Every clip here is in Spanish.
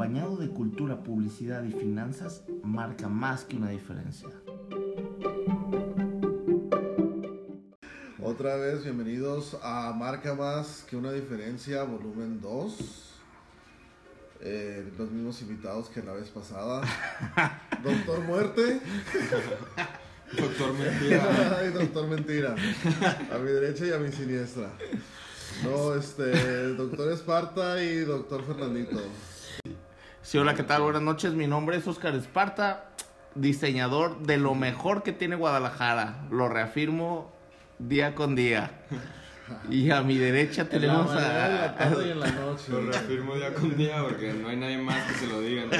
acompañado de cultura, publicidad y finanzas, marca más que una diferencia. Otra vez, bienvenidos a Marca Más que una diferencia, volumen 2. Eh, los mismos invitados que la vez pasada. Doctor Muerte. Doctor Mentira. y Doctor Mentira. A mi derecha y a mi siniestra. No, este, Doctor Esparta y Doctor Fernandito. Sí, hola, ¿qué tal? Buenas noches. Mi nombre es Oscar Esparta, diseñador de lo mejor que tiene Guadalajara. Lo reafirmo día con día. Y a mi derecha tenemos en la mañana, a... la tarde y en la noche. Lo reafirmo día con día porque no hay nadie más que se lo diga. ¿no?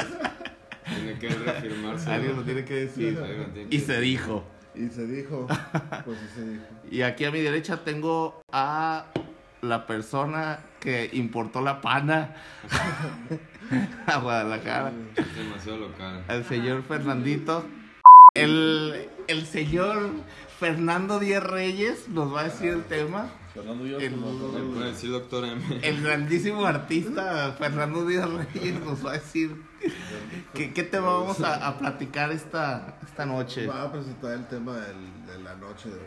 Tiene que reafirmarse. Alguien lo tiene que decir. Lo tiene que Y se dijo. Y se dijo, pues sí se dijo. Y aquí a mi derecha tengo a la persona que importó la pana a Guadalajara. Es demasiado local. al señor Fernandito. El, el señor Fernando Díaz Reyes nos va a decir el tema. Fernando yo El- somos ¿Me puede decir doctor M? El grandísimo artista Fernando Díaz Reyes nos va a decir qué, qué tema vamos a, a platicar esta, esta noche. Va a presentar el tema del- de la noche de hoy.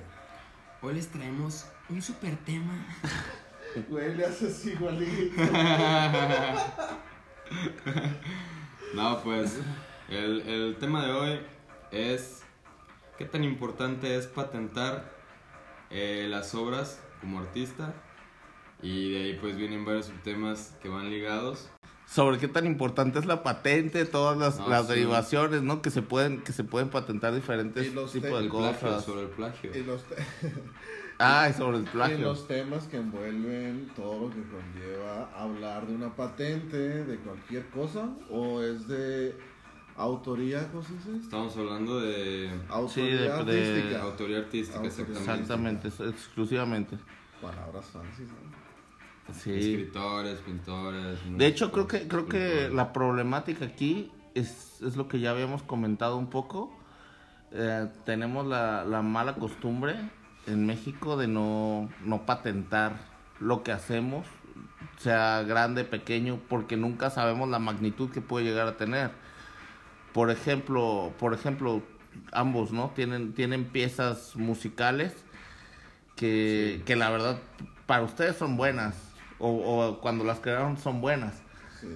Hoy les traemos un super tema. Güey, le haces igualito. No, pues el, el tema de hoy es qué tan importante es patentar eh, las obras como artista y de ahí pues vienen varios subtemas que van ligados. Sobre qué tan importante es la patente, todas las, No, las sí. derivaciones, ¿no? Que se pueden, que se pueden patentar diferentes tipos de El plagio, cosas. sobre el plagio. Y los, Ah, y sobre el y plagio. los temas que envuelven todo lo que conlleva hablar de una patente, de cualquier cosa, o es de autoría, ¿cómo se dice? Estamos hablando de Autoría de- de- artística. autoría artística, Autoría. exactamente. Exclusivamente. Palabras fancy, ¿no? Sí. Escritores, pintores. De hecho, creo que, creo que la problemática aquí es, es lo que ya habíamos comentado un poco. Eh, tenemos la, la mala costumbre en México de no, no patentar lo que hacemos, sea grande, pequeño, porque nunca sabemos la magnitud que puede llegar a tener. Por ejemplo, por ejemplo, ambos, ¿no? Tienen, tienen piezas musicales que, Sí. que la verdad para ustedes son buenas. O, o cuando las crearon son buenas. Sí.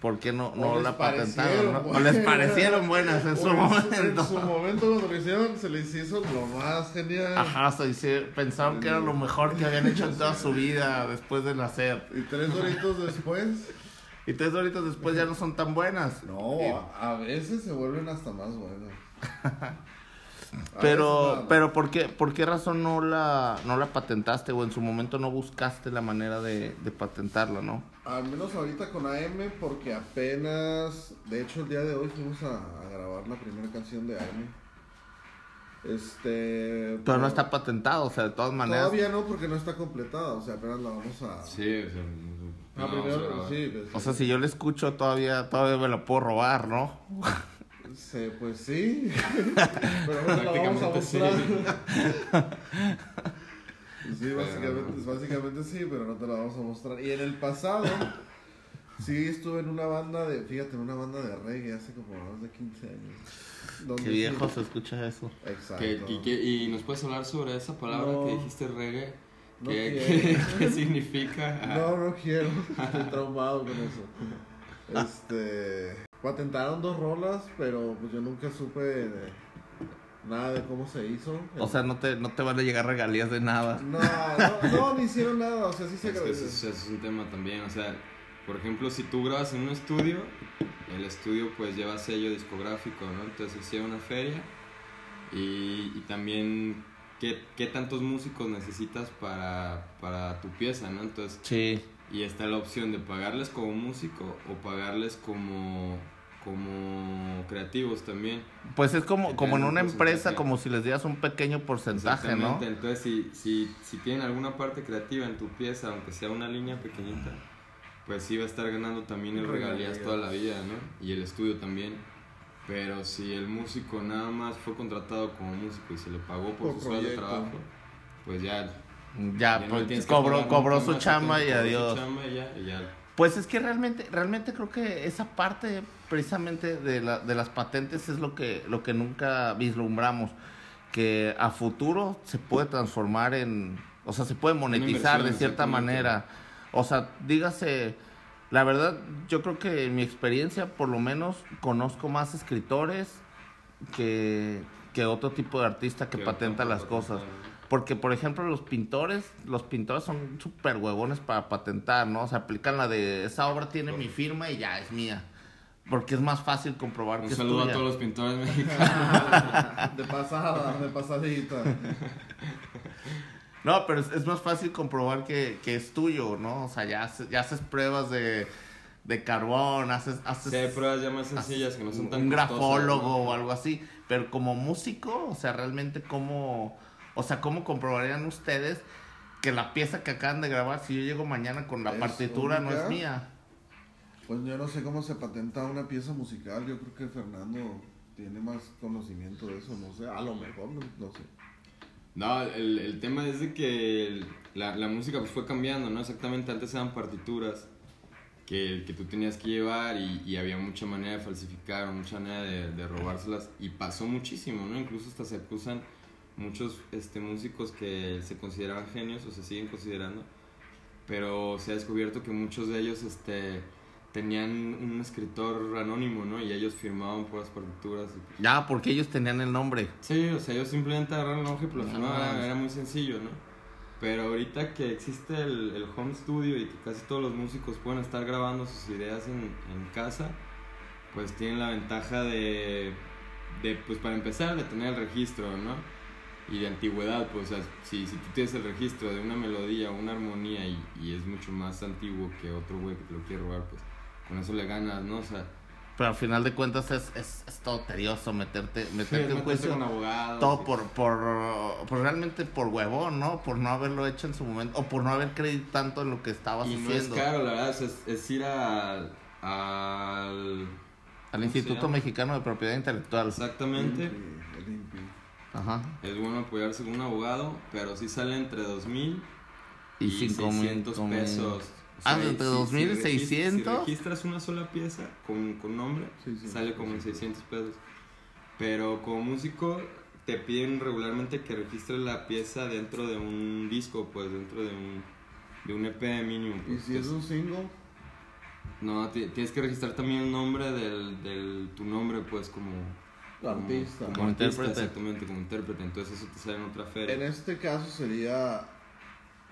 ¿Por qué no, no la patentaron? ¿no? O les parecieron buenas en su momento. En su momento cuando lo hicieron, se les hizo lo más genial. Ajá, se dice- pensaron que era lo mejor que habían hecho en toda su vida después de nacer. Y tres doritos después, Y tres horitas después ya no son tan buenas. no, a veces se vuelven hasta más buenas. Pero, pero ¿por qué, ¿por qué razón no la, no la patentaste o en su momento no buscaste la manera de, de patentarla, no? Al menos ahorita con AM, porque apenas, de hecho el día de hoy fuimos a, a grabar la primera canción de AM. Este... Pero no está patentado, o sea, de todas maneras. Todavía no, porque no está completada, o sea, apenas la vamos a... Sí, o sea, Ah, no, vamos a primero, grabar. sí, pues, O sea, si yo la escucho todavía, todavía me la puedo robar, ¿no? Sí, pues sí. Pero ahora la vamos a sí. mostrar. Sí, básicamente, básicamente sí, pero no te la vamos a mostrar. Y en el pasado, sí estuve en una banda de, fíjate, en una banda de reggae hace como más de 15 años. Qué sí- viejo se escucha eso. Exacto. ¿Qué- y, qué- y nos puedes hablar sobre esa palabra No. que dijiste reggae? No ¿Qué, quiero. qué- qué significa? No, no quiero. Estoy traumado con eso. Este. Patentaron dos rolas, pero pues yo nunca supe de- nada de cómo se hizo. O sea, no te, no te van a llegar regalías de nada. No, no, no, ni hicieron nada. O sea, sí se Es que ese, ese es un tema también, o sea, por ejemplo, si tú grabas en un estudio, el estudio pues lleva sello discográfico, ¿no? Entonces lleva una feria y, y también qué, qué tantos músicos necesitas para, para tu pieza, ¿no? Entonces, Sí. Y está la opción de pagarles como músico o pagarles como, como creativos también. Pues es como, como en una un empresa, como si les dieras un pequeño porcentaje, ¿no? Exactamente, entonces si, si, si tienen alguna parte creativa en tu pieza, aunque sea una línea pequeñita, pues sí va a estar ganando también el regalías toda la vida, ¿no? Y el estudio también. Pero si el músico nada más fue contratado como músico y se le pagó por, Por su sueldo de trabajo, pues ya, Ya, pues, cobró, pagar cobró su chamba y su adiós. chamba y ya, y ya Pues es que realmente, realmente creo que esa parte precisamente de, la, de las patentes es lo que, lo que nunca vislumbramos. Que a futuro se puede transformar en, o sea, se puede monetizar de cierta manera. O sea, dígase, la verdad, yo creo que en mi experiencia, por lo menos, conozco más escritores que, que otro tipo de artista que Que patenta las cosas. Porque, por ejemplo, los pintores, los pintores son súper huevones para patentar, ¿no? O sea, aplican la de, esa obra tiene mi firma y ya, es mía. Porque es más fácil comprobar Un que saludo es a tuya. todos los pintores mexicanos. De pasada, de pasadita. No, pero es, es más fácil comprobar que, que es tuyo, ¿no? O sea, ya, haces- ya haces pruebas de, de carbón, haces, haces Sí, hay pruebas ya más sencillas que no son tan un costosas, grafólogo ¿no? o algo así. Pero como músico, o sea, realmente cómo, o sea, cómo comprobarían ustedes que la pieza que acaban de grabar, si yo llego mañana con la ¿Es partitura, no es mía. Pues yo no sé cómo se patenta una pieza musical. Yo creo que Fernando tiene más conocimiento de eso. No sé, a lo mejor, no, no sé. No, el, el tema es de que la, la música pues fue cambiando, ¿no? Exactamente, antes eran partituras que, que tú tenías que llevar y, y había mucha manera de falsificar, mucha manera de, de robárselas y pasó muchísimo, ¿no? Incluso hasta se acusan muchos este, músicos que se consideraban genios o se siguen considerando, pero se ha descubierto que muchos de ellos este, tenían un escritor anónimo, ¿no? Y ellos firmaban por las partituras y pues, Ya, porque ellos tenían el nombre. Sí, o sea, ellos simplemente agarraron el hoja y pues, No, no, era, es- era muy sencillo, ¿no? Pero ahorita que existe el, el home studio y que casi todos los músicos pueden estar grabando sus ideas en, en casa, pues tienen la ventaja de, de, pues para empezar, de tener el registro, ¿no? Y de antigüedad, pues, o sea, si, si tú tienes el registro de una melodía, una armonía y, y es mucho más antiguo que otro güey que te lo quiere robar, pues con eso le ganas, ¿no? O sea, Pero al final de cuentas es, es, es todo tedioso meterte, meterte en meterte juicio. con abogados. Todo y- por, por, por realmente por huevón, ¿no? Por no haberlo hecho en su momento. O por no haber creído tanto en lo que estabas Y no haciendo. es caro, la verdad, o es, es ir al, al... Al Instituto? Mexicano de Propiedad Intelectual. Exactamente. El. Ajá. Es bueno apoyarse con un abogado, pero sí sale entre 2.000 Y, y, cinco mil 600 mil. pesos. O Ah, sea, entre si- 2.000 y si regis- 600. Si registras una sola pieza con, con nombre, Sí, sí, sale sí, como en sí. 600 pesos. Pero como músico, te piden regularmente que registres la pieza dentro de un disco, pues dentro de un, de un EP mínimo. Y Pues, si es un single, No, ti- tienes que registrar también el nombre del, del tu nombre, pues como como- Artista. como, Como artista, intérprete. exactamente, como intérprete. Entonces eso te sale en otra feria. en este caso sería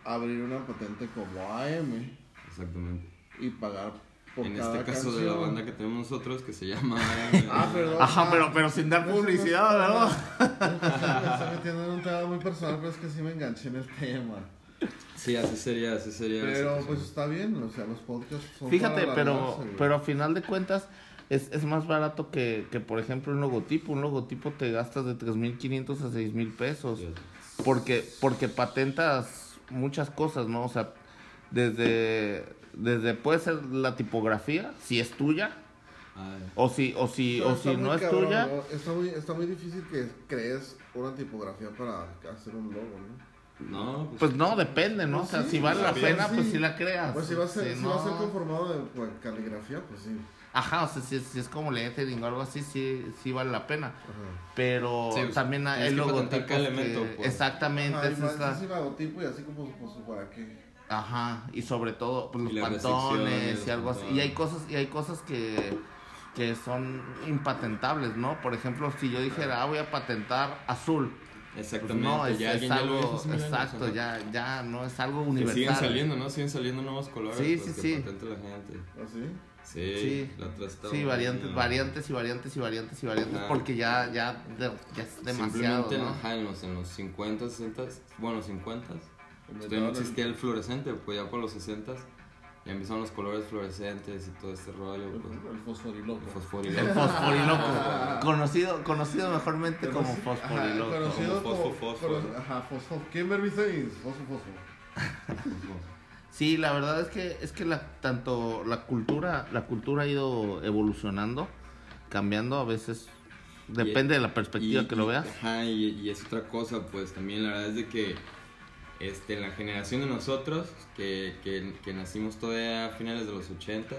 abrir una patente como AM Exactamente. y pagar por En cada este caso canción. de la banda que tenemos nosotros, que se llama... Ah, perdón. Ajá, Ah, pero, pero sin dar publicidad, ¿verdad? Me estoy metiendo en un tema muy personal, pero es que sí me enganché en el tema. Sí, así sería, así sería. Pero pues está bien, o sea, los podcasts son Fíjate, para pero, pero a final de cuentas es, es más barato que, que, por ejemplo, un logotipo. Un logotipo te gastas de 3.500 a 6.000 pesos. Porque, porque patentas muchas cosas, ¿no? O sea, desde, desde puede ser la tipografía, si es tuya, o si, o si, Pero o si no es cabrón, tuya. ¿no? Está muy, está muy difícil que crees una tipografía para hacer un logo, ¿no? no, pues, Pues no, depende, ¿no? O sea, sí, si vale la pena, sí. pues si la creas. Pues si va a ser, Si si va a ser conformado de pues, caligrafía, pues sí. Ajá, o sea, si es, si es como lettering o algo así, sí, sí vale la pena. Ajá. Pero Sí, también hay elemento, que- pues. Exactamente, Ajá, es logotipo y así como pues, para qué. Ajá, y sobre todo pues, Y los pantones y algo así. Y hay cosas, y hay cosas que, que son impatentables, ¿no? Por ejemplo, si yo dijera, ah, voy a patentar azul. Pues exactamente. no, es, ya es alguien ya lo algo, hizo hace mil años, exacto, ya, ya no es algo Que universal. siguen saliendo, ¿no? Siguen saliendo nuevos colores. Sí, pues, sí, que sí. patente la gente. ¿Así? Sí, Sí. la otra estaba Sí, variantes, variantes y variantes y variantes y variantes, Ajá. porque ya, ya, de- ya es demasiado, Simplemente ¿no? ajá, en, los, en los 50, 60, bueno, 50, Como todavía no existía el fluorescente, pues ya por los 60 ya empezaron los colores fluorescentes y todo este rollo, El, pues, el fosforiloco. El fosforiloco. fosforiloco, conocido, conocido mejormente como Conoci- Ajá, fosforiloco. conocido Como como, fosfo, fosfo. cono- Ajá, fosfo. ¿Quién me dice? Fosfo, fosfo. Sí, la verdad es que es que la tanto la cultura la cultura ha ido evolucionando, cambiando a veces depende de la perspectiva Y- que lo y- veas. Ajá, y, y es otra cosa, pues también la verdad es de que este, la generación de nosotros, que, que, que nacimos todavía a finales de los 80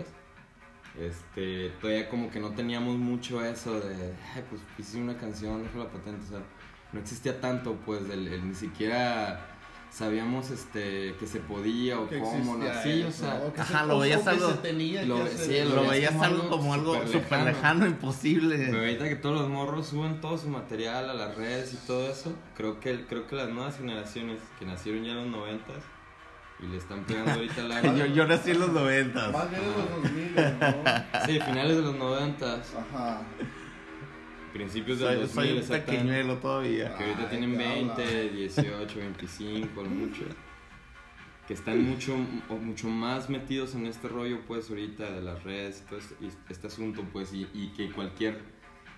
este, todavía como que no teníamos mucho eso de, ay, pues hice una canción, dejo la patente, o sea, no existía tanto, pues, el, el- ni siquiera sabíamos este que se podía o Que cómo, ¿no? existía Sí, o sea, ajá, se- lo veías algo- lo- sí, Lo veías veías como algo algo como algo súper lejano. lejano, Pero imposible. ahorita que todos los morros suben todo su material a las redes y todo eso, creo que, creo que las nuevas generaciones que nacieron ya en los noventas y le están pegando ahorita la... Yo, yo nací en los noventas. Más bien en los 2000, ¿no? Sí, finales de los noventas, Ajá. Principios del Soy, 2000, soy un pequeñuelo todavía. Que ahorita Ay, tienen qué 20, habla. 18, 25, lo mucho. Que están mucho, o mucho más metidos en este rollo, pues, ahorita de las redes y todo este, y este asunto, pues, y, y que cualquier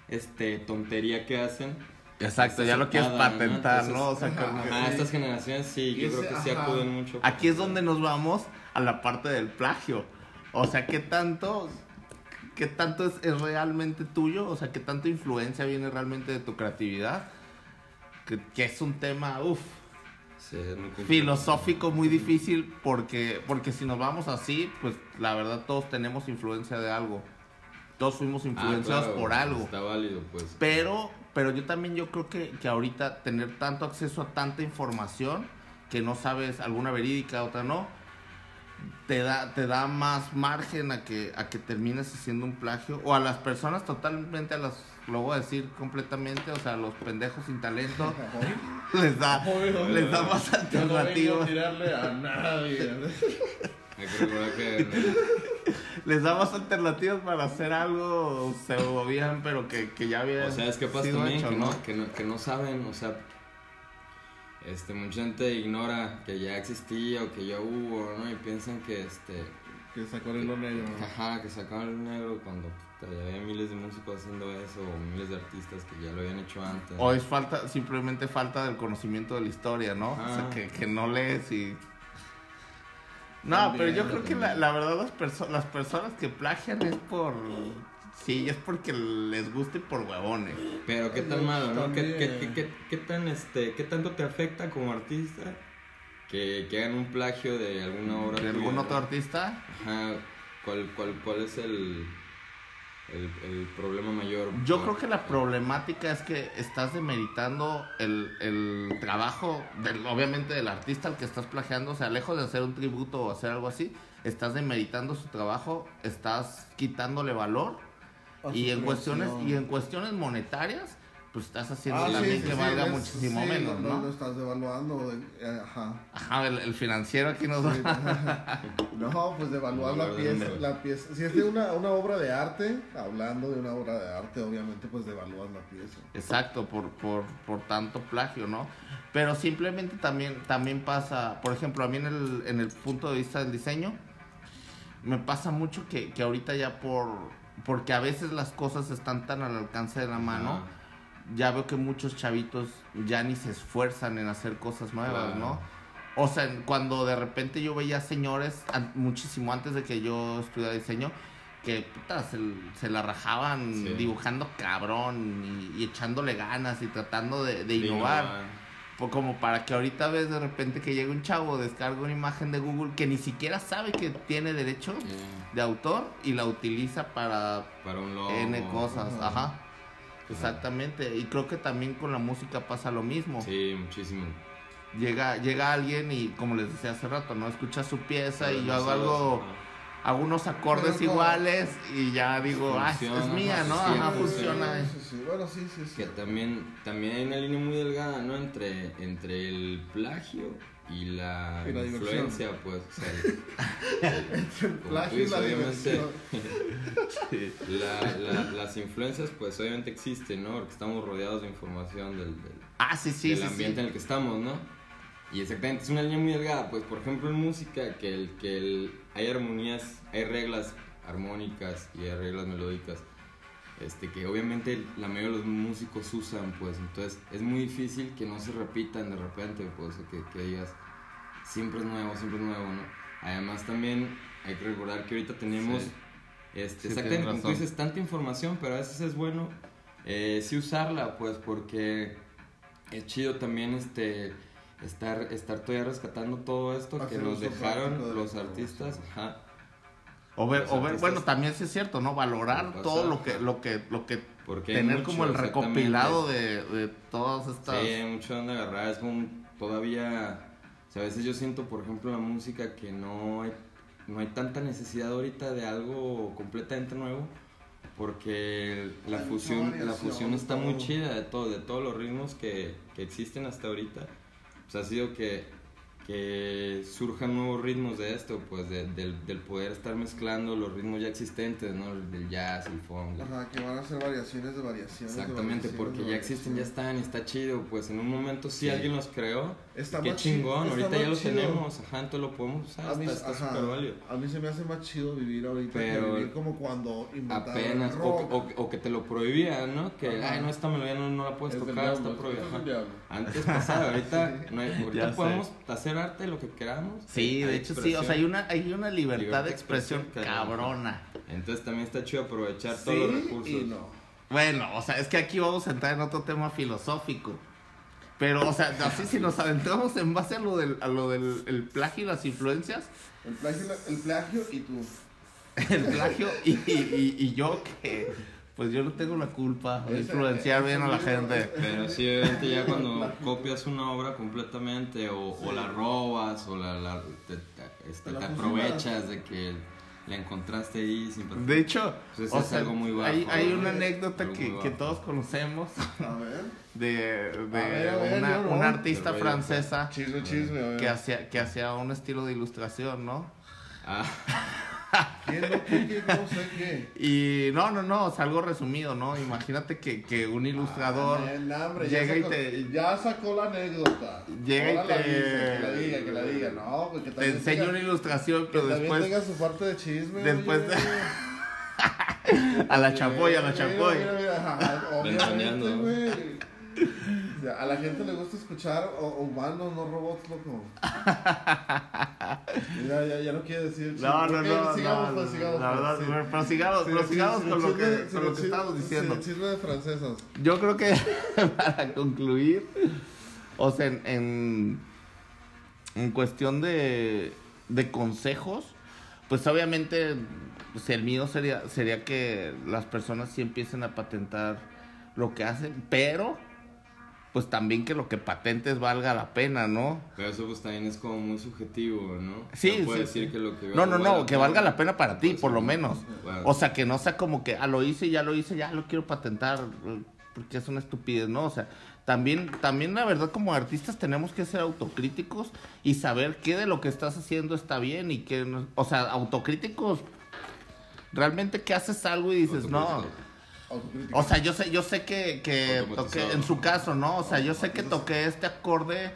este, tontería que hacen. Exacto, está ya lo quieres aceptada, ¿no? patentar, Entonces, ¿no? O sea, ajá, como que- A Sí. estas generaciones sí, yo creo que sí ajá. acuden mucho. Aquí es donde nos vamos a la parte del plagio. O sea, ¿qué tanto, qué tanto es, es realmente tuyo? O sea, ¿qué tanta influencia viene realmente de tu creatividad? Que, que es un tema, uff, Sí, filosófico muy difícil porque, porque si nos vamos así, pues la verdad todos tenemos influencia de algo. Todos fuimos Ah, influenciados claro, por algo. Está válido, pues. Pero, pero yo también yo creo que, que ahorita tener tanto acceso a tanta información que no sabes alguna verídica, otra no, te da, te da más margen a que, a que termines haciendo un plagio. O a las personas totalmente, a las, lo voy a decir completamente, o sea, a los pendejos sin talento, les da, les da más Yo no alternativas. tirarle a nadie. Les da más alternativas para hacer algo pseudo bien, pero que, que ya había O sea, es que pasa también hecho, que, ¿no? no, que, no, que no saben, o sea, este, mucha gente ignora que ya existía o que ya hubo, ¿no? Y piensan que, este, Que sacó el hilo negro. ajá, que sacaban el negro cuando ya había miles de músicos haciendo eso o miles de artistas que ya lo habían hecho antes. O es falta, simplemente falta del conocimiento de la historia, ¿no? O sea, Ah. que, que no lees y... No, También, pero yo creo que la, la verdad las, perso- las personas que plagian es por... Sí, es porque les gusta y por huevones. Pero qué tan malo, ¿no? ¿Qué, qué, qué, qué- qué tan, este, ¿Qué tanto te afecta como artista que, que hagan un plagio de alguna obra ¿De algún otro artista? Ajá, ¿cuál, cuál, cuál es el, el, el problema mayor? Yo creo que la problemática es que estás demeritando el, el trabajo, del, obviamente, del artista al que estás plagiando. O sea, lejos de hacer un tributo o hacer algo así, estás demeritando su trabajo, estás quitándole valor. Y en cuestiones y en cuestiones monetarias, pues estás haciendo Ah, también sí, que sí, valga es- muchísimo sí, menos, no, ¿no? Lo estás devaluando. de- eh, ajá. Ajá, el, el financiero aquí nos Sí, No, pues devaluar la pieza, la pieza. Si es de una, una obra de arte, hablando de una obra de arte, obviamente pues devalúas la pieza. Exacto, por, por, por tanto plagio, ¿no? Pero simplemente también, también pasa, por ejemplo, a mí en el, en el punto de vista del diseño, me pasa mucho que, que ahorita ya por... Porque a veces las cosas están tan al alcance de la mano, ya veo que muchos chavitos ya ni se esfuerzan en hacer cosas nuevas, Claro. ¿no? O sea, cuando de repente yo veía señores, muchísimo antes de que yo estudiara diseño, que puta, se, se la rajaban Sí. dibujando cabrón y, y echándole ganas y tratando de, de De innovar. Como para que ahorita ves de repente que llega un chavo, descarga una imagen de Google que ni siquiera sabe que tiene derecho de autor y la utiliza para para un logo. N cosas. Ajá. Ajá. Exactamente. Y creo que también con la música pasa lo mismo. Sí, muchísimo. Llega, llega alguien y como les decía hace rato, ¿no? Escucha su pieza y yo hago algo. Hago unos acordes Pero iguales y ya digo, ah, es- es mía, ¿no? sí, Ajá, sí, funciona. Sí, sí, sí. Bueno, sí, sí, sí. Que también, también hay una línea muy delgada, ¿no? Entre, entre el plagio y la, Y la diversión. influencia, pues. O sea, el- Plagio y la obviamente, la- la- las influencias, pues obviamente existen, ¿no? Porque estamos rodeados de información del, del, Ah, sí, sí, del sí, ambiente sí. en el que estamos, ¿no? Y exactamente, es una línea muy delgada, pues por ejemplo en música, que, el, que el, hay armonías, hay reglas armónicas y hay reglas melódicas, este, que obviamente la mayoría de los músicos usan, pues entonces es muy difícil que no se repitan de repente, pues que, que digas, siempre es nuevo, siempre es nuevo, ¿no? Además también hay que recordar que ahorita tenemos, Sí. este, Sí, exactamente, como tú dices, tanta información, pero a veces es bueno eh, sí usarla, pues porque es chido también este estar, estar todavía rescatando todo esto que nos dejaron de los artistas. Ajá. O ver, Los o ver, artistas- bueno, también sí es cierto, ¿no? Valorar todo lo que, lo que, lo que Porque tener mucho, como el recopilado de, de todas estas. Sí, hay mucho donde agarrar. Es como todavía. O sea, a veces yo siento, por ejemplo, la música que no hay, no hay tanta necesidad ahorita de algo completamente nuevo. Porque la fusión, la fusión está muy chida de todo, de todos los ritmos que, que existen hasta ahorita. Pues ha sido que, que surjan nuevos ritmos de esto, pues de- del, del poder estar mezclando los ritmos ya existentes, ¿no? Del jazz, el funk, Ajá, que van a ser variaciones de variaciones. de Exactamente, variaciones porque de ya existen, ya están y está chido. Pues en un momento sí, Sí. alguien los creó. Está Qué chingón, está ahorita ya lo chido. tenemos, ajá, entonces lo podemos usar, A mí, está está ajá, súper válido. a mí se me hace más chido vivir ahorita Pero que vivir como cuando Apenas, el o, rock. o- o que te lo prohibían, ¿no? Que, Ajá. ay, no, esta melodía no, no la puedes Es tocar, está prohibida. Antes pasaba, ahorita, no hay- Ya ahorita sé. podemos hacer arte lo que queramos. Sí, hay de hecho sí, o sea, hay una, hay una libertad, Libertad de expresión, cabrona. Entonces también está chido aprovechar Sí todos los recursos. y no. Bueno, o sea, es que aquí vamos a entrar en otro tema filosófico. Pero, o sea, así si nos adentramos en base a lo del, a lo del el plagio y las influencias, El plagio, el plagio y tú. el plagio y, y- y yo que, pues yo no tengo la culpa de influenciar bien a la gente. Pero sí, obviamente ya cuando copias una obra completamente o, o la robas o la, la- te, te- este, La te fusilas. aprovechas de que la encontraste ahí sin De hecho, Pues o es sea, algo muy bajo, hay, una anécdota que, que todos conocemos A ver. de, de A ver, a ver, una, no. una artista francesa Chisme, chisme, que hacía, que hacía un estilo de ilustración, ¿no? Ah, ¿Quién no, qué, qué, no sé qué? Y no, no, no, o sea, algo resumido, ¿no? Imagínate que, que un ilustrador Ah, no, hombre, llega ya y sacó, te- Ya sacó la anécdota. Llega y Ahora la te- dice, que la diga, que la diga. No, pues que te enseña tenga- una ilustración, Que pero también después tenga su parte de chisme. después oye. de- a la chapoy, a la Mira, chapoy. mira, mira, ajá, Obviamente. O sea, a la gente le gusta escuchar o- humanos, no robots, loco. Mira, ya, ya no quiere decir. No, no, no, sigamos, no, pues, la pues, verdad, sí. pero- pero sigamos, Sí, con lo que, sí, con lo que sí, diciendo. Chisme de francesas. Yo creo que para concluir, o sea, en, en, en cuestión de, de consejos, pues obviamente pues, el mío sería, sería que las personas sí empiecen a patentar lo que hacen, pero pues también que lo que patentes valga la pena, ¿no? pero eso pues también es como muy subjetivo, ¿no? Sí, No sí, decir sí. que lo que No, no, no, que valga la pena para ti, Pues, por lo menos. Bueno, O sea, que no sea como que, ah, lo hice, ya lo hice, ya lo quiero patentar, porque es una estupidez, ¿no? O sea, también, también la verdad como artistas tenemos que ser autocríticos y saber qué de lo que estás haciendo está bien y qué no. O sea, autocríticos, realmente que haces algo y dices, no. Autocrítica. O sea, yo sé, yo sé que, que toqué, en su caso, ¿no? O sea, yo sé que toqué este acorde,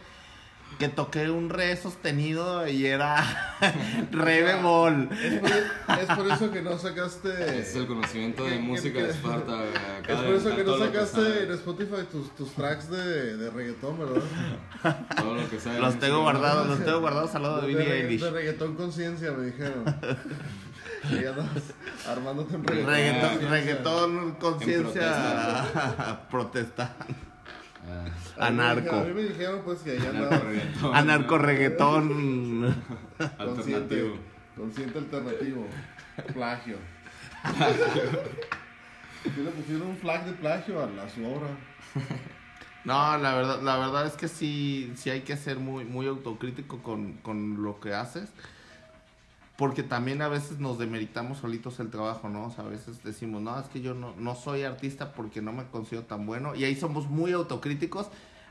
que toqué un re sostenido y era re bemol. Es por, es por eso que no sacaste. Ese es el conocimiento de música que- de Esparta. Es por eso que no sacaste en Spotify tus, tus tracks de, de reggaetón, ¿verdad? Todo lo que sabe. Los tengo guardados, los tengo guardados al lado de Billie Eilish. de reggaetón conciencia, me dijeron. Y ya andas armándote en reggaetón. Reggaetón, conciencia. reggaetón conciencia protesta. Ah, Anarco. A mí me dijeron pues que allá andaba reggaetón, Anarco reggaetón. consciente. Alternativo. Consciente alternativo. Plagio. ¿Qué le pusieron un flag de plagio a, la, a su obra? No, la verdad, la verdad es que sí, sí hay que ser muy, muy autocrítico con, con lo que haces. Porque también a veces nos demeritamos solitos el trabajo, ¿no? O sea, a veces decimos, no, es que yo no, no soy artista porque no me considero tan bueno. Y ahí somos muy autocríticos,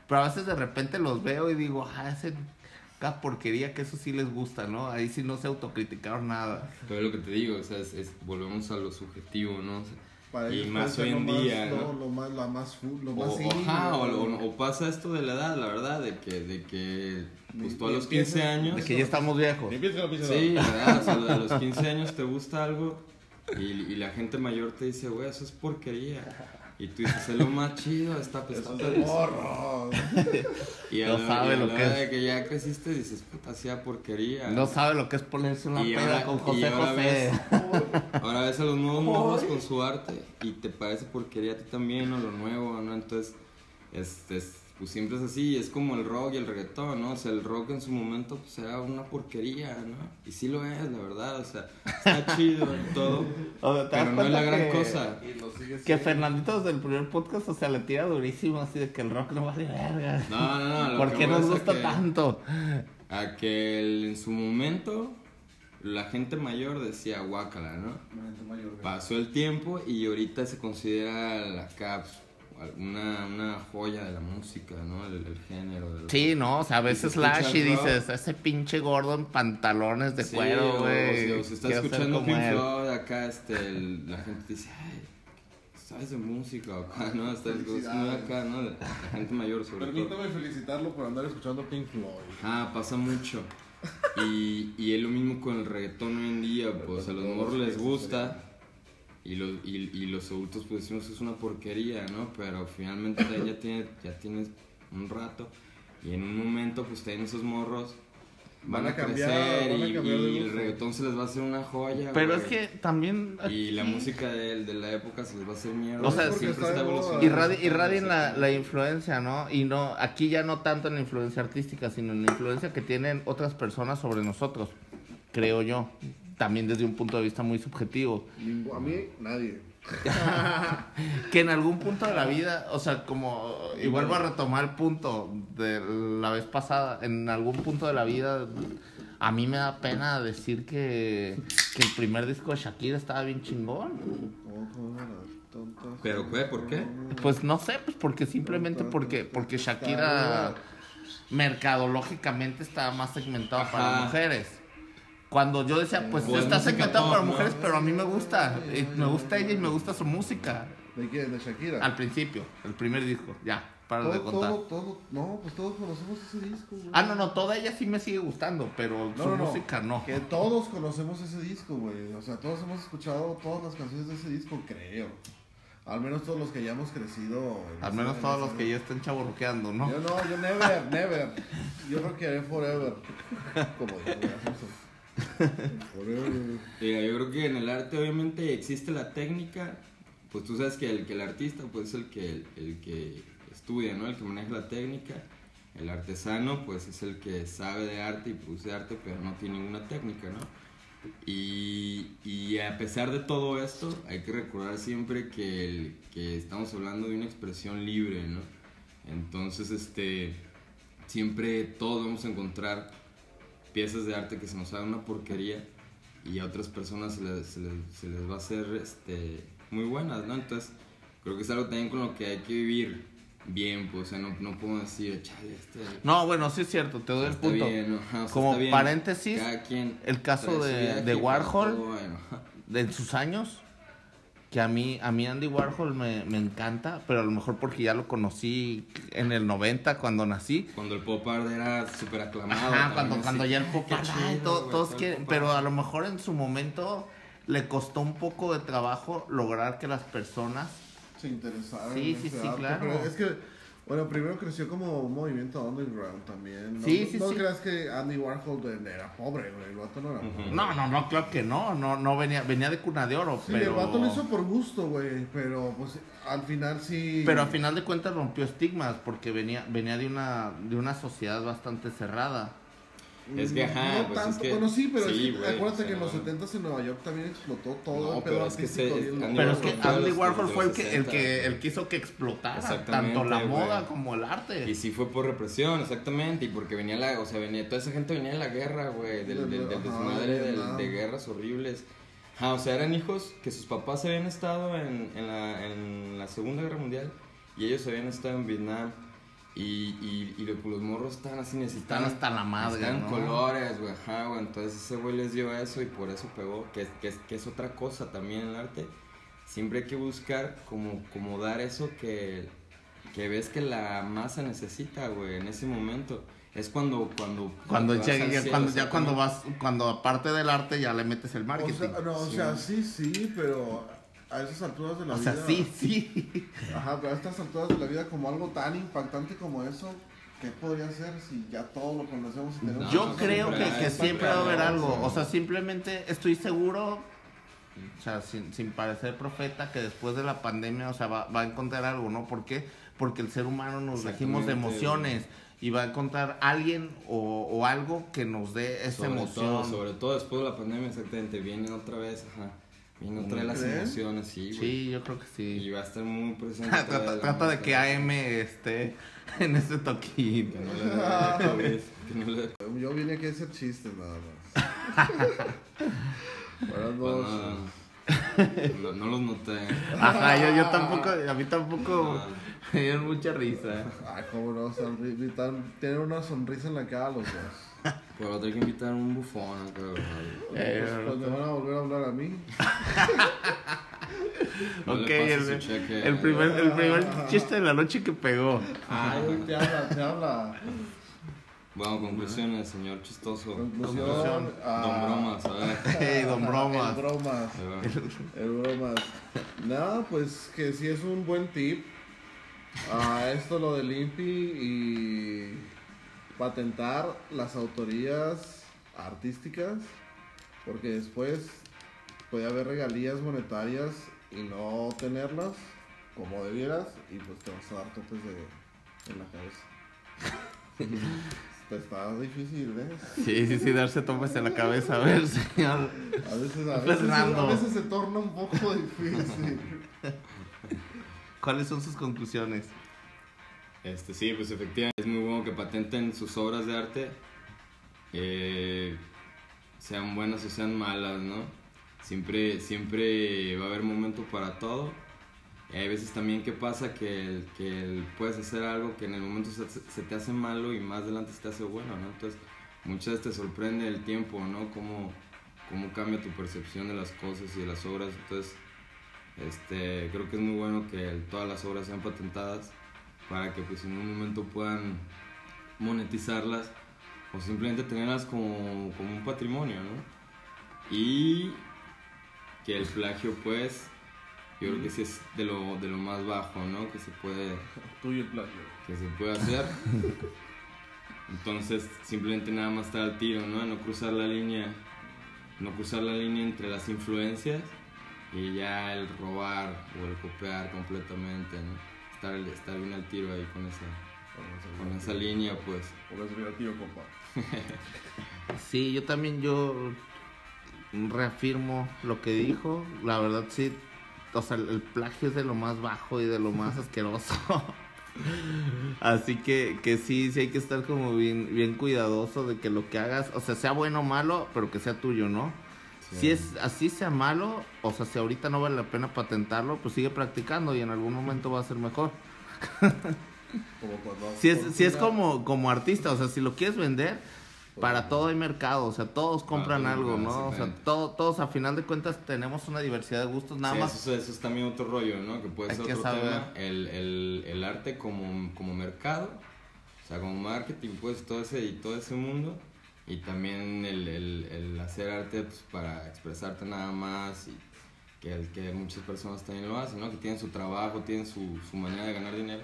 pero a veces de repente los veo y digo, ah, ese porquería que eso sí les gusta, ¿no? Ahí sí no se autocriticaron nada. Pero lo que te digo, o sea, es, es- volvemos a lo subjetivo, ¿no? O sea, Para Y más hoy en lo más- día, lo, ¿no? lo más, lo más, fu- lo más O, indie, ajá, o, ¿no? o- o pasa esto de la edad, la verdad, de que, de que pues tú a los empieza- 15 años... De que ya estamos viejos. Sí, no. ¿verdad? O sea, a los 15 años te gusta algo y, y la gente mayor te dice, güey, eso es porquería. Y tú dices, es lo más chido, está es de padrísimo". morro. Y a No la, sabe y lo que es. de que ya creciste dices, puta, hacía porquería. No sabe lo que es ponerse una Y peda ahora- con y José ahora José. ves- Ahora ves a los nuevos morros con su arte y te parece porquería a ti también o lo nuevo, ¿no? Entonces, es, es pues siempre es así, es como el rock y el reggaetón, ¿no? O sea, el rock en su momento pues era una porquería, ¿no? Y sí lo es, la verdad, o sea, está chido y todo, O sea, ¿te das pero no es la gran que- cosa. Y lo sigue Que. Fernandito desde el primer podcast, o sea, le tira durísimo así de que el rock no vale verga. No, no, no. lo ¿Por que qué nos gusta que- tanto? A que el- en su momento la gente mayor decía guácala, ¿no? La gente mayor. Pasó el tiempo y ahorita se considera la caps una, una joya de la música, ¿no? El, el género. del- Sí, no, o sea, a veces Slash y dices, ese pinche gordo en pantalones de Sí, cuero, o- güey. O, se está quiero escuchando Pink él". Floyd acá, este, el- la gente dice, ay, ¿sabes de música? O acá, ¿no? Está acá, ¿no? La, gente mayor sobre todo. Permítame felicitarlo por andar escuchando Pink Floyd. Ah, pasa mucho. Y, y es lo mismo con el reggaetón hoy en día, pues a los morros les gusta y los, y, y los adultos pues decimos que es una porquería, ¿no? Pero finalmente ya, tiene, ya tienes un rato y en un momento pues también esos morros van, Van a a, cambiar, crecer van a y, cambiar de y el reggaetón se les va a hacer una joya. Pero güey. es que también... Y la aquí música de, de la época se les va a hacer mierda. O sea, siempre está evolucionando. Irradi- irradian la, la influencia, ¿no? Y no, aquí ya no tanto en la influencia artística, sino en la influencia que tienen otras personas sobre nosotros, creo yo. También desde un punto de vista muy subjetivo. A mí, nadie. Que en algún punto de la vida, o sea, como, y vuelvo a retomar el punto de la vez pasada, en algún punto de la vida, a mí me da pena decir que, que el primer disco de Shakira estaba bien chingón. ¿Pero qué? ¿Por qué? Pues no sé, pues porque simplemente porque, porque Shakira mercadológicamente estaba más segmentado para Ajá. mujeres. Cuando yo decía, pues Pues está segmentado para mujeres, pero a mí me gusta. y me gusta ella y me gusta su música. ¿De quién? ¿De Shakira? Al principio, el primer disco, ya, para de contar. todo, todo, no, pues todos conocemos ese disco, güey. Ah, no, no, toda ella sí me sigue gustando, pero No, su no, música no. Que todos conocemos ese disco, güey. O sea, todos hemos escuchado todas las canciones de ese disco, creo. Al menos todos los que ya hemos crecido. Al menos en todos los que ya estén chaborruqueando, ¿no? Yo no, yo never, never. Yo rockearé forever. Como Simpson. Forever. Mira, yo creo que en el arte obviamente existe la técnica, pues tú sabes que el, que el artista pues es el que, el, el que estudia, ¿no? El que maneja la técnica. El artesano pues es el que sabe de arte y produce arte, pero no tiene ninguna técnica, ¿no? Y, y a pesar de todo esto, hay que recordar siempre que, el- que estamos hablando de una expresión libre, ¿no? Entonces, este, siempre todos vamos a encontrar piezas de arte que se nos hagan una porquería y a otras personas se les, se les, se les va a hacer este, muy buenas, ¿no? Entonces, creo que es algo también con lo que hay que vivir bien, pues, o sea, no, no podemos decir, chale, este... No, bueno, sí es cierto, te doy el punto. bien, ¿no? O sea, Como paréntesis, el caso de- de Warhol, bueno. de en sus años, que a mí, a mí Andy Warhol me, me encanta, pero a lo mejor porque ya lo conocí en el 90 cuando nací. Cuando el pop art era súper aclamado. Ajá, cuando, ya el pop art, ay, todos quieren, pop pero a lo mejor en su momento le costó un poco de trabajo lograr que las personas Se interesaron. Sí, en sí, ese sí, arte, claro. Pero es que, bueno, primero creció como un movimiento underground también. No, Sí, sí, no sí. creas que Andy Warhol era pobre, güey. El vato no era pobre. No, no, no, claro que no, no, no venía, venía de cuna de oro, Sí, pero... el vato lo hizo por gusto, güey. Pero pues al final sí. Pero al final de cuentas rompió estigmas porque venía, venía de una, de una sociedad bastante cerrada. Es que, ajá, No pues, es tanto. que- bueno, sí, pero es sí, que acuérdate o sea, que en los no. 70 en Nueva York también explotó todo No, el pero es que se- bien. Pero es Warhol que Andy Warhol fue el que, el 60, que, güey. el que hizo que explotara tanto la moda como el arte. Y sí fue por represión, exactamente, y porque venía la, o sea, venía, toda esa gente venía de la guerra, güey, del, del, del Ajá, desmadre, de del- Vietnam. de guerras horribles. Ajá, o sea, eran hijos que sus papás habían estado en, en, la, en la Segunda Guerra Mundial y ellos habían estado en Vietnam. Y, y, y lo- los morros estaban así, necesitaban. Están hasta la madre, necesitaban ¿no? colores, güey, ajá, güey. Entonces ese güey les dio eso y por eso pegó, que, es- que, que es otra cosa también en el arte. Siempre hay que buscar como, como dar eso que, que ves que la masa necesita, güey, en ese momento. Es cuando, cuando, Cuando, ya, cielo, cuando, ya cuando vas, cuando aparte del arte ya le metes el O marketing. sea, no, o Sí. sea, sí, sí, pero a esas alturas de la O vida. sea, sí, sí. Ajá, pero a estas alturas de la vida, como algo tan impactante como eso, ¿qué podría ser si ya todo lo conocemos y tenemos No, Yo creo que, que siempre va a haber algo. O sea, simplemente estoy seguro O sea, sin, sin parecer profeta, que después de la pandemia, o sea, va, va a encontrar algo, ¿no? ¿Por qué? Porque el ser humano nos regimos de emociones y va a encontrar alguien o, o algo que nos dé esa sobre emoción. todo, sobre todo después de la pandemia, exactamente, vienen otra vez, ajá. Vienen otra vez las crees? emociones, sí, güey. Sí, yo creo que Y sí. va a estar muy presente. trata, de que AM esté en ese toquín. Que no le que no le Yo vine aquí a hacer chistes nada más. Noches. nada. No, no los noté. Ajá, yo, yo tampoco, a mí tampoco Ah. me dieron mucha risa. Ay, cómo no, sonri- tienen una sonrisa en la cara los dos. Pero otro hay que invitar a un bufón acá, güey. Eh, Pues, pues me van a volver a hablar a mí. No ok, el, cheque. el primer, el primer chiste de la noche que pegó. Ay, te habla, te habla. Bueno, conclusiones, señor chistoso. Conclusión. Conclusión. ah, Don Bromas, a ver. Hey, don Bromas. El bromas. Va. El bromas. Nada, pues que sí es un buen tip. Ah, esto lo del INPI y patentar las autorías artísticas. Porque después puede haber regalías monetarias y no tenerlas como debieras. Y pues te vas a dar topes de, en la cabeza. Te está difícil, ¿eh? Sí, sí, sí, darse topes en la cabeza. A ver, señor. A veces, a veces, Fernando. a veces se torna un poco difícil. ¿Cuáles son sus conclusiones? Este, sí, pues efectivamente es muy bueno que patenten sus obras de arte, eh, sean buenas o sean malas, ¿no? Siempre, siempre va a haber momento para todo. Y hay veces también que pasa que, el- que puedes hacer algo que en el momento se, te hace malo y más adelante se te hace bueno, ¿no? Entonces, muchas veces te sorprende el tiempo, ¿no? Cómo, cómo cambia tu percepción de las cosas y de las obras. Entonces, este, creo que es muy bueno que todas las obras sean patentadas para que pues en un momento puedan monetizarlas o simplemente tenerlas como, como un patrimonio, ¿no? Y que el plagio pues yo creo que sí es de lo, de lo más bajo, ¿no? Que se puede, Tuyo el plagio. que se puede hacer. Entonces simplemente nada más estar al tiro, ¿no? No cruzar la línea, no cruzar la línea entre las influencias y ya el robar o el copiar completamente, ¿no? Estar, estar bien al tiro ahí con esa, con esa línea, pues. Póngase bien al tiro, compa. Sí, yo también yo reafirmo lo que dijo. La verdad sí, o sea, el plagio es de lo más bajo y de lo más asqueroso. Así que, que sí, sí hay que estar como bien, bien cuidadoso de que lo que hagas, o sea, sea bueno o malo, pero que sea tuyo, ¿no? Si es así sea malo, o sea, si ahorita no vale la pena patentarlo, pues sigue practicando y en algún momento va a ser mejor. Como cuando. Si es, si es como, como artista, o sea, si lo quieres vender, para todo hay mercado, o sea, todos compran algo, ¿no? O sea, todo, todos a final de cuentas tenemos una diversidad de gustos, nada Sí, más. Eso, eso es también otro rollo, ¿no? Que puede Hay ser que otro saber. tema. El, el, el arte como, como mercado, o sea, como marketing, pues todo ese, y todo ese mundo. Y también el, el, el hacer arte pues, para expresarte nada más y que, el, que muchas personas también lo hacen, ¿no? Que tienen su trabajo, tienen su, su manera de ganar dinero,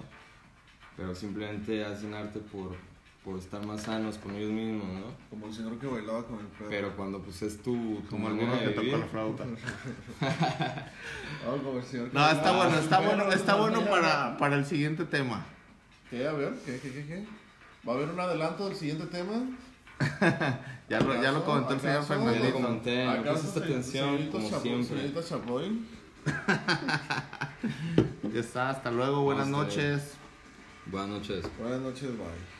pero simplemente hacen arte por, por estar más sanos con ellos mismos, ¿no? Como el señor que bailaba con el perro. Pero cuando pues es tu, tu Como el manera burro que de tocó la flauta. Ah, como el señor que No, está bueno, está bueno, está no, bueno no, para, para el siguiente tema. ¿Qué? A ver, ¿qué, qué, qué, qué? ¿Va a haber un adelanto del siguiente tema? Ya lo, ya lo comentó el señor ¿Acaso? Yo le Fernandito. comenté, no ¿Acaso pusiste se- atención como Chapo- siempre. Señorita Chapoy. Ya está, hasta luego, buenas noches. Buenas noches. Buenas noches, bye.